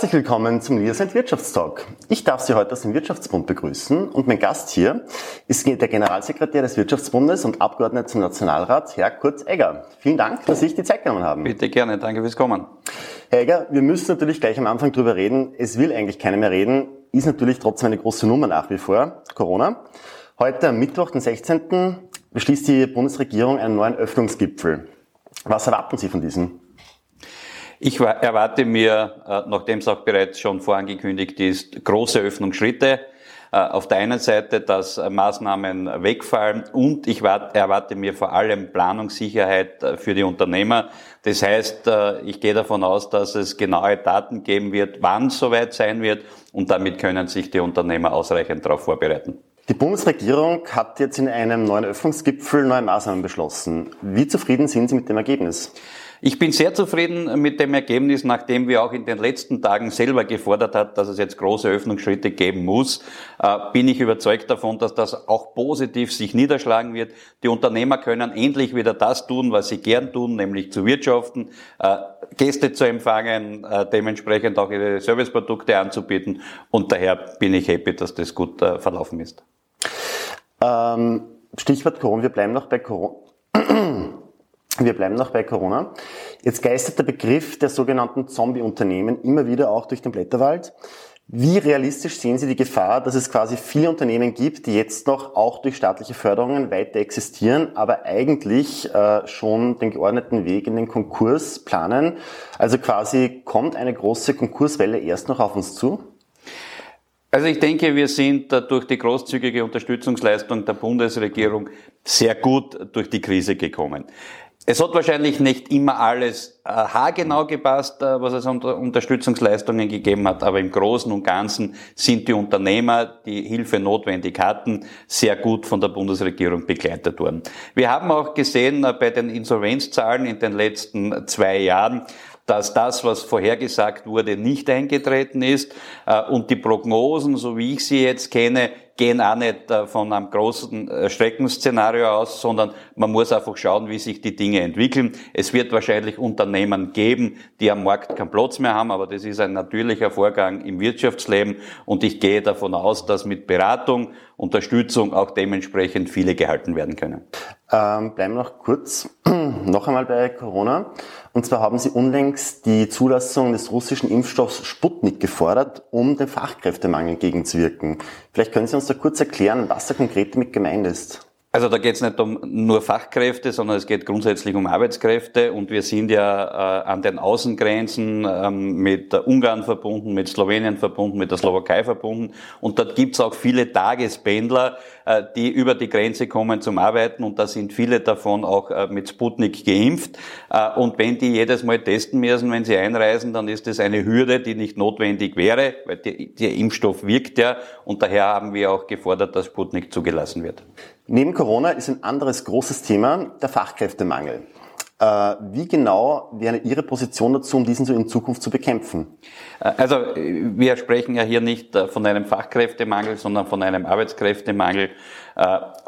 Herzlich willkommen zum Niedersend Wirtschaftstalk. Ich darf Sie heute aus dem Wirtschaftsbund begrüßen und mein Gast hier ist der Generalsekretär des Wirtschaftsbundes und Abgeordneter zum Nationalrat, Herr Kurt Egger. Vielen Dank, dass Sie sich die Zeit genommen haben. Bitte gerne, danke fürs Kommen. Herr Egger, wir müssen natürlich gleich am Anfang drüber reden. Es will eigentlich keiner mehr reden, ist natürlich trotzdem eine große Nummer nach wie vor, Corona. Heute am Mittwoch, den 16. beschließt die Bundesregierung einen neuen Öffnungsgipfel. Was erwarten Sie von diesem? Ich erwarte mir, äh, nachdem es auch bereits schon vorangekündigt ist, große Öffnungsschritte. Äh, auf der einen Seite, dass äh, Maßnahmen wegfallen und ich erwarte mir vor allem Planungssicherheit für die Unternehmer. Das heißt, ich gehe davon aus, dass es genaue Daten geben wird, wann es soweit sein wird und damit können sich die Unternehmer ausreichend darauf vorbereiten. Die Bundesregierung hat jetzt in einem neuen Öffnungsgipfel neue Maßnahmen beschlossen. Wie zufrieden sind Sie mit dem Ergebnis? Ich bin sehr zufrieden mit dem Ergebnis, nachdem wir auch in den letzten Tagen selber gefordert hat, dass es jetzt große Öffnungsschritte geben muss, äh, bin ich überzeugt davon, dass das auch positiv sich niederschlagen wird. Die Unternehmer können endlich wieder das tun, was sie gern tun, nämlich zu wirtschaften, äh, Gäste zu empfangen, äh, dementsprechend auch ihre Serviceprodukte anzubieten. Und daher bin ich happy, dass das gut verlaufen ist. Ähm, Stichwort Corona, wir bleiben noch bei Corona. Wir bleiben noch bei Corona. Jetzt geistert der Begriff der sogenannten Zombie-Unternehmen immer wieder auch durch den Blätterwald. Wie realistisch sehen Sie die Gefahr, dass es quasi viele Unternehmen gibt, die jetzt noch auch durch staatliche Förderungen weiter existieren, aber eigentlich äh, schon den geordneten Weg in den Konkurs planen? Also quasi kommt eine große Konkurswelle erst noch auf uns zu? Also ich denke, wir sind durch die großzügige Unterstützungsleistung der Bundesregierung sehr gut durch die Krise gekommen. Es hat wahrscheinlich nicht immer alles äh, haargenau gepasst, äh, was es an Unterstützungsleistungen gegeben hat, aber im Großen und Ganzen sind die Unternehmer, die Hilfe notwendig hatten, sehr gut von der Bundesregierung begleitet worden. Wir haben auch gesehen äh, bei den Insolvenzzahlen in den letzten zwei Jahren, dass das, was vorhergesagt wurde, nicht eingetreten ist äh, und die Prognosen, so wie ich sie jetzt kenne, gehen auch nicht äh, von einem großen äh, Streckenszenario aus, sondern man muss einfach schauen, wie sich die Dinge entwickeln. Es wird wahrscheinlich Unternehmen geben, die am Markt keinen Platz mehr haben, aber das ist ein natürlicher Vorgang im Wirtschaftsleben und ich gehe davon aus, dass mit Beratung, Unterstützung auch dementsprechend viele gehalten werden können. Ähm, bleiben wir noch kurz noch einmal bei Corona. Und zwar haben Sie unlängst die Zulassung des russischen Impfstoffs Sputnik gefordert, um dem Fachkräftemangel gegenzuwirken. Vielleicht können Sie uns da kurz erklären, was da konkret damit gemeint ist. Also da geht es nicht um nur Fachkräfte, sondern es geht grundsätzlich um Arbeitskräfte. Und wir sind ja äh, an den Außengrenzen ähm, mit Ungarn verbunden, mit Slowenien verbunden, mit der Slowakei verbunden. Und dort gibt's auch viele Tagespendler, äh, die über die Grenze kommen zum Arbeiten. Und da sind viele davon auch äh, mit Sputnik geimpft. Äh, und wenn die jedes Mal testen müssen, wenn sie einreisen, dann ist das eine Hürde, die nicht notwendig wäre, weil der Impfstoff wirkt ja. Und daher haben wir auch gefordert, dass Sputnik zugelassen wird. Neben Corona ist ein anderes großes Thema der Fachkräftemangel. Äh, wie genau wäre Ihre Position dazu, um diesen so in Zukunft zu bekämpfen? Äh, also wir sprechen ja hier nicht äh, von einem Fachkräftemangel, sondern von einem Arbeitskräftemangel.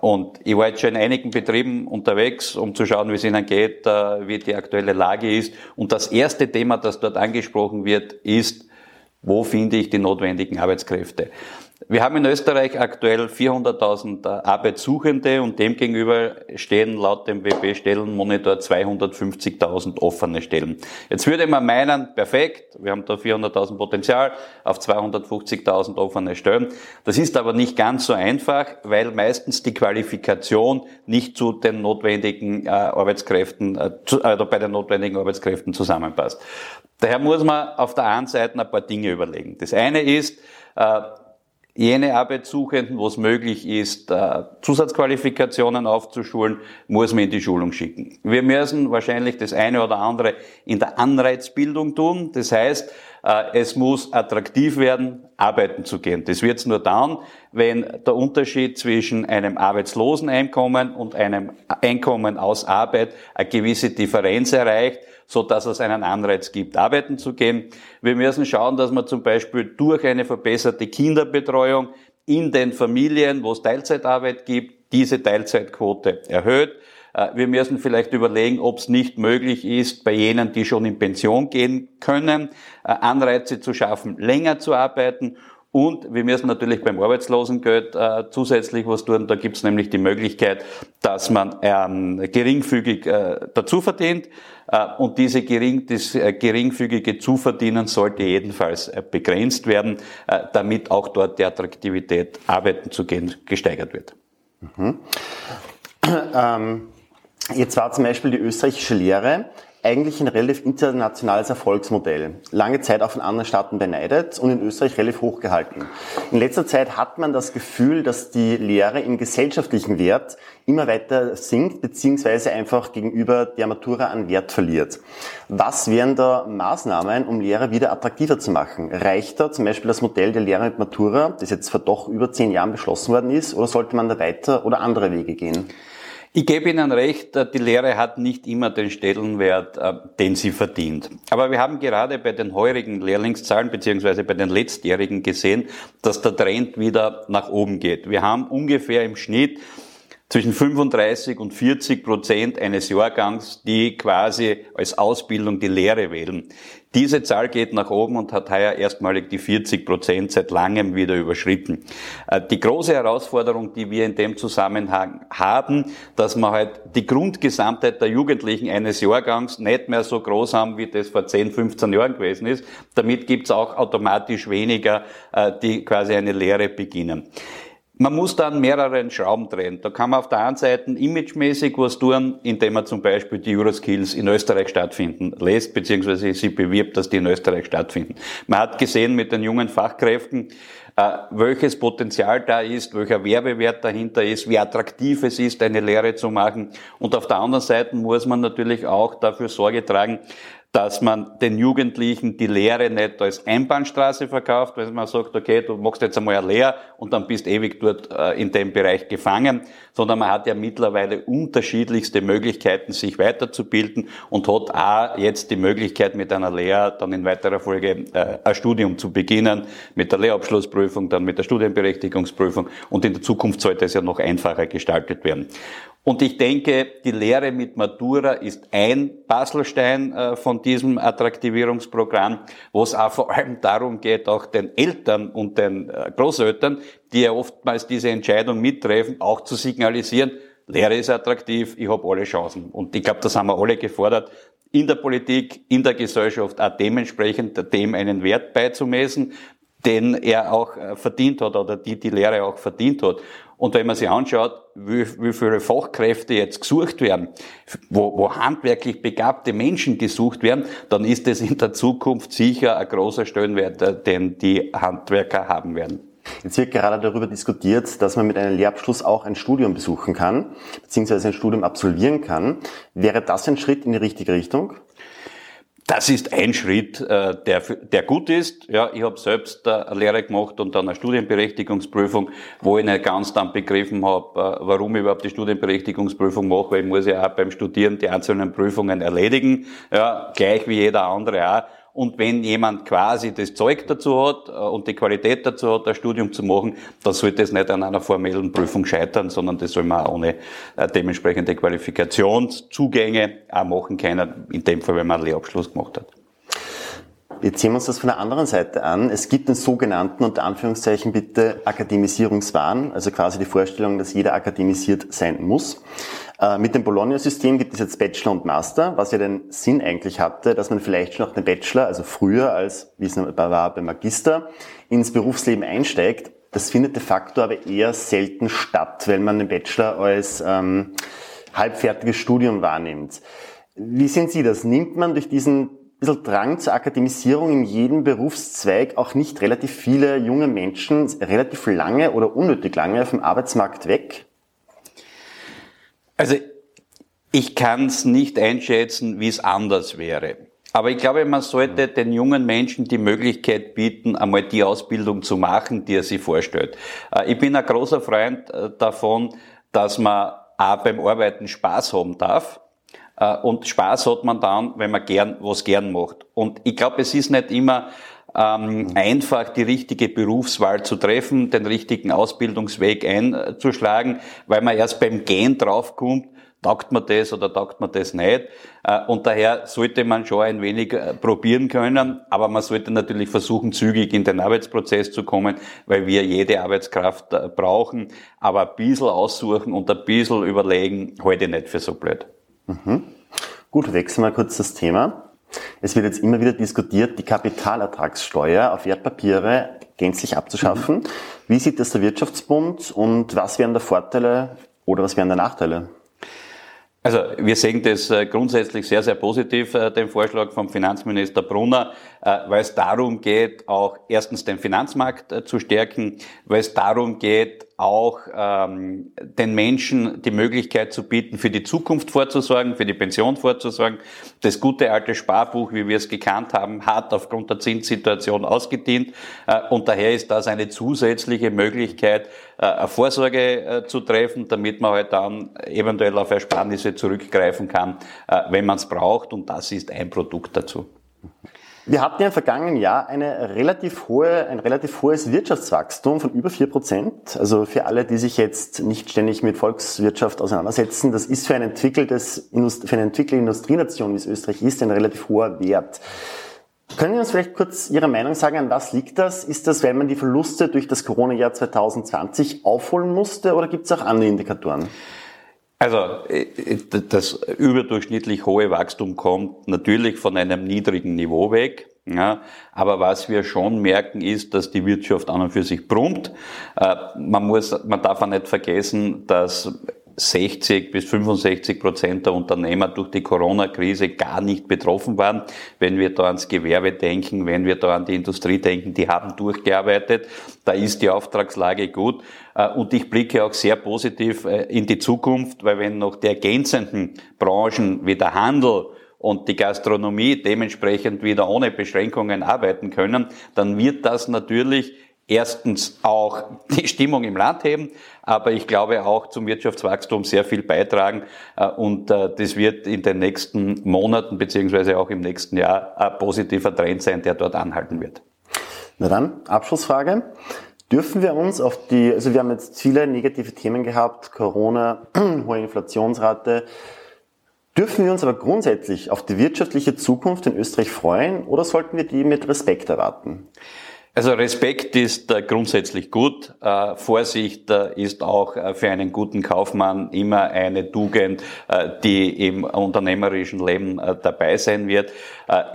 Und ich war jetzt schon in einigen Betrieben unterwegs, um zu schauen, wie es ihnen geht, wie die aktuelle Lage ist. Und das erste Thema, das dort angesprochen wird, ist, wo finde ich die notwendigen Arbeitskräfte? Wir haben in Österreich aktuell 400.000 äh, Arbeitssuchende und demgegenüber stehen laut dem WP-Stellenmonitor 250.000 offene Stellen. Jetzt würde man meinen, perfekt, wir haben da 400.000 Potenzial auf 250.000 offene Stellen. Das ist aber nicht ganz so einfach, weil meistens die Qualifikation nicht zu den notwendigen äh, Arbeitskräften, also bei den notwendigen Arbeitskräften zusammenpasst. Daher muss man auf der einen Seite ein paar Dinge überlegen. Das eine ist, jene Arbeitssuchenden, wo es möglich ist, äh, Zusatzqualifikationen aufzuschulen, muss man in die Schulung schicken. Wir müssen wahrscheinlich das eine oder andere in der Anreizbildung tun. Das heißt, es muss attraktiv werden, arbeiten zu gehen. Das wird es nur dann, wenn der Unterschied zwischen einem Arbeitsloseneinkommen und einem Einkommen aus Arbeit eine gewisse Differenz erreicht so dass es einen Anreiz gibt, arbeiten zu gehen. Wir müssen schauen, dass man zum Beispiel durch eine verbesserte Kinderbetreuung in den Familien, wo es Teilzeitarbeit gibt, diese Teilzeitquote erhöht. Äh, wir müssen vielleicht überlegen, ob es nicht möglich ist, bei jenen, die schon in Pension gehen können, äh, Anreize zu schaffen, länger zu arbeiten und wir müssen natürlich beim Arbeitslosengeld äh, zusätzlich was tun. Da gibt es nämlich die Möglichkeit, dass man ähm, geringfügig äh, dazu verdient. Äh, und diese gering, das äh, geringfügige Zuverdienen sollte jedenfalls äh, begrenzt werden, äh, damit auch dort die Attraktivität, arbeiten zu gehen, gesteigert wird. Mhm. Ähm, jetzt war zum Beispiel die österreichische Lehre eigentlich ein relativ internationales Erfolgsmodell. Lange Zeit auch von anderen Staaten beneidet und in Österreich relativ hochgehalten. In letzter Zeit hat man das Gefühl, dass die Lehre im gesellschaftlichen Wert immer weiter sinkt, beziehungsweise einfach gegenüber der Matura an Wert verliert. Was wären da Maßnahmen, um Lehre wieder attraktiver zu machen? Reicht da zum Beispiel das Modell der Lehre mit Matura, das jetzt vor doch über zehn Jahren beschlossen worden ist, oder sollte man da weiter oder andere Wege gehen? Ich gebe Ihnen recht, äh, die Lehre hat nicht immer den Stellenwert, äh, den sie verdient. Aber wir haben gerade bei den heurigen Lehrlingszahlen beziehungsweise bei den letztjährigen gesehen, dass der Trend wieder nach oben geht. Wir haben ungefähr im Schnitt zwischen 35 und 40 Prozent eines Jahrgangs, die quasi als Ausbildung die Lehre wählen. Diese Zahl geht nach oben und hat heuer erstmalig die 40 Prozent seit langem wieder überschritten. Äh, die große Herausforderung, die wir in dem Zusammenhang haben, dass wir halt die Grundgesamtheit der Jugendlichen eines Jahrgangs nicht mehr so groß haben, wie das vor 10, 15 Jahren gewesen ist. Damit gibt es auch automatisch weniger, äh, die quasi eine Lehre beginnen. Man muss dann mehreren Schrauben drehen. Da kann man auf der einen Seite imagemäßig was tun, indem man zum Beispiel die Euroskills in Österreich stattfinden lässt, beziehungsweise sie bewirbt, dass die in Österreich stattfinden. Man hat gesehen mit den jungen Fachkräften, äh, welches Potenzial da ist, welcher Werbewert dahinter ist, wie attraktiv es ist, eine Lehre zu machen. Und auf der anderen Seite muss man natürlich auch dafür Sorge tragen, dass man den Jugendlichen die Lehre nicht als Einbahnstraße verkauft, weil man sagt, okay, du machst jetzt einmal eine Lehre und dann bist ewig dort äh, in dem Bereich gefangen, sondern man hat ja mittlerweile unterschiedlichste Möglichkeiten, sich weiterzubilden und hat auch jetzt die Möglichkeit, mit einer Lehre dann in weiterer Folge äh, ein Studium zu beginnen, mit der Lehrabschlussprüfung, dann mit der Studienberechtigungsprüfung und in der Zukunft sollte es ja noch einfacher gestaltet werden. Und ich denke, die Lehre mit Matura ist ein Puzzlestein äh, von diesem Attraktivierungsprogramm, wo es auch vor allem darum geht, auch den Eltern und den äh, Großeltern, die ja oftmals diese Entscheidung mittreffen, auch zu signalisieren, Lehre ist attraktiv, ich habe alle Chancen. Und ich glaube, das haben wir alle gefordert, in der Politik, in der Gesellschaft auch dementsprechend dem einen Wert beizumessen, den er auch äh, verdient hat oder die die Lehre auch verdient hat. Und wenn man sich anschaut, wie, wie viele Fachkräfte jetzt gesucht werden, wo, wo handwerklich begabte Menschen gesucht werden, dann ist es in der Zukunft sicher ein großer Stellenwert, äh, den die Handwerker haben werden. Jetzt wird gerade darüber diskutiert, dass man mit einem Lehrabschluss auch ein Studium besuchen kann, beziehungsweise ein Studium absolvieren kann. Wäre das ein Schritt in die richtige Richtung? Das ist ein Schritt, äh, der, der gut ist. Ja, ich habe selbst äh, eine Lehre gemacht und dann eine Studienberechtigungsprüfung, wo ich nicht ganz dann begriffen habe, äh, warum ich überhaupt die Studienberechtigungsprüfung mache, weil ich muss ja auch beim Studieren die einzelnen Prüfungen erledigen, ja, gleich wie jeder andere auch. Und wenn jemand quasi das Zeug dazu hat äh, und die Qualität dazu hat, ein Studium zu machen, dann sollte es nicht an einer formellen Prüfung scheitern, sondern das soll man auch ohne äh, dementsprechende Qualifikationszugänge auch machen können, in dem Fall, wenn man einen Lehrabschluss gemacht hat. Jetzt sehen wir uns das von der anderen Seite an. Es gibt den sogenannten, unter Anführungszeichen bitte, Akademisierungswahn, also quasi die Vorstellung, dass jeder akademisiert sein muss. Äh, mit dem Bologna-System gibt es jetzt Bachelor und Master, was ja den Sinn eigentlich hatte, dass man vielleicht schon nach dem Bachelor, also früher als, wie es war beim Magister, ins Berufsleben einsteigt. Das findet de facto aber eher selten statt, wenn man den Bachelor als ähm, halbfertiges Studium wahrnimmt. Wie sehen Sie das? Nimmt man durch diesen bisschen Drang zur Akademisierung in jedem Berufszweig auch nicht relativ viele junge Menschen relativ lange oder unnötig lange vom Arbeitsmarkt weg? Also ich kann es nicht einschätzen, wie es anders wäre. Aber ich glaube, man sollte den jungen Menschen die Möglichkeit bieten, einmal die Ausbildung zu machen, die er sich vorstellt. Äh, ich bin ein großer Freund äh, davon, dass man auch beim Arbeiten Spaß haben darf. Äh, und Spaß hat man dann, wenn man gern was gern macht. Und ich glaube, es ist nicht immer ähm, einfach die richtige Berufswahl zu treffen, den richtigen Ausbildungsweg einzuschlagen, weil man erst beim Gehen draufkommt, taugt man das oder taugt man das nicht. Äh, und daher sollte man schon ein wenig äh, probieren können, aber man sollte natürlich versuchen, zügig in den Arbeitsprozess zu kommen, weil wir jede Arbeitskraft äh, brauchen. Aber ein bisschen aussuchen und ein bisschen überlegen, halte ich nicht für so blöd. Mhm. Gut, wechseln wir kurz das Thema. Es wird jetzt immer wieder diskutiert, die Kapitalertragssteuer auf Wertpapiere gänzlich abzuschaffen. Mhm. Wie sieht das der Wirtschaftsbund und was wären da Vorteile oder was wären da Nachteile? Also wir sehen das äh, grundsätzlich sehr, sehr positiv, äh, den Vorschlag vom Finanzminister Brunner, äh, weil es darum geht, auch erstens den Finanzmarkt zu stärken, weil es darum geht, auch ähm, den Menschen die Möglichkeit zu bieten, für die Zukunft vorzusorgen, für die Pension vorzusorgen. Das gute alte Sparbuch, wie wir es gekannt haben, hat aufgrund der Zinssituation ausgedient äh, und daher ist das eine zusätzliche Möglichkeit, äh, eine Vorsorge äh, zu treffen, damit man halt dann eventuell auf Ersparnisse zurückgreifen kann, äh, wenn man es braucht und das ist ein Produkt dazu. Wir hatten ja im vergangenen Jahr eine relativ hohe, ein relativ hohes Wirtschaftswachstum von über vier Prozent. Also für alle, die sich jetzt nicht ständig mit Volkswirtschaft auseinandersetzen, das ist für, ein entwickeltes, für eine entwickelte Industrienation, wie es Österreich ist, ein relativ hoher Wert. Können Sie uns vielleicht kurz Ihre Meinung sagen, an was liegt das? Ist das, weil man die Verluste durch das Corona-Jahr 2020 aufholen musste oder gibt es auch andere Indikatoren? Also äh, das überdurchschnittlich hohe Wachstum kommt natürlich von einem niedrigen Niveau weg. Ja, aber was wir schon merken, ist, dass die Wirtschaft an und für sich brummt. Äh, man muss, man darf auch nicht vergessen, dass 60 bis 65 Prozent der Unternehmer durch die Corona-Krise gar nicht betroffen waren. Wenn wir da ans Gewerbe denken, wenn wir da an die Industrie denken, die haben durchgearbeitet. Da ist die Auftragslage gut. Äh, und ich blicke auch sehr positiv äh, in die Zukunft, weil wenn noch die ergänzenden Branchen wie der Handel und die Gastronomie dementsprechend wieder ohne Beschränkungen arbeiten können, dann wird das natürlich erstens auch die Stimmung im Land heben, aber ich glaube auch zum Wirtschaftswachstum sehr viel beitragen äh, und äh, das wird in den nächsten Monaten beziehungsweise auch im nächsten Jahr ein positiver Trend sein, der dort anhalten wird. Na dann, Abschlussfrage. Dürfen wir uns auf die, also wir haben jetzt viele negative Themen gehabt, Corona, hohe Inflationsrate, Dürfen wir uns aber grundsätzlich auf die wirtschaftliche Zukunft in Österreich freuen oder sollten wir die mit Respekt erwarten? Also Respekt ist äh, grundsätzlich gut. Äh, Vorsicht äh, ist auch für einen guten Kaufmann immer eine Tugend, die im unternehmerischen Leben dabei sein wird.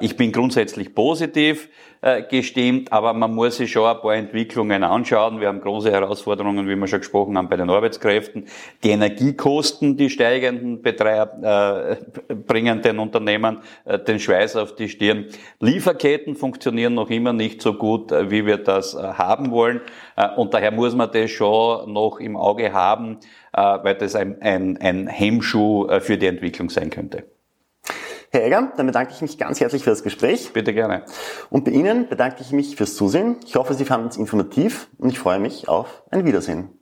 ich bin grundsätzlich positiv. Äh, gestimmt, aber man muss sich schon ein paar Entwicklungen anschauen. Wir haben große Herausforderungen, wie wir schon gesprochen haben, bei den Arbeitskräften. Die Energiekosten, die steigenden Betreib, äh, bringen den Unternehmen äh, den Schweiß auf die Stirn. Lieferketten funktionieren noch immer nicht so gut, äh, wie wir das äh, haben wollen. Äh, und daher muss man das schon noch im Auge haben, weil das ein, ein, ein Hemmschuh für die Entwicklung sein könnte. Herr Egger, dann bedanke ich mich ganz herzlich für das Gespräch. Bitte gerne. Und bei Ihnen bedanke ich mich fürs Zusehen. Ich hoffe, Sie fanden es informativ und ich freue mich auf ein Wiedersehen.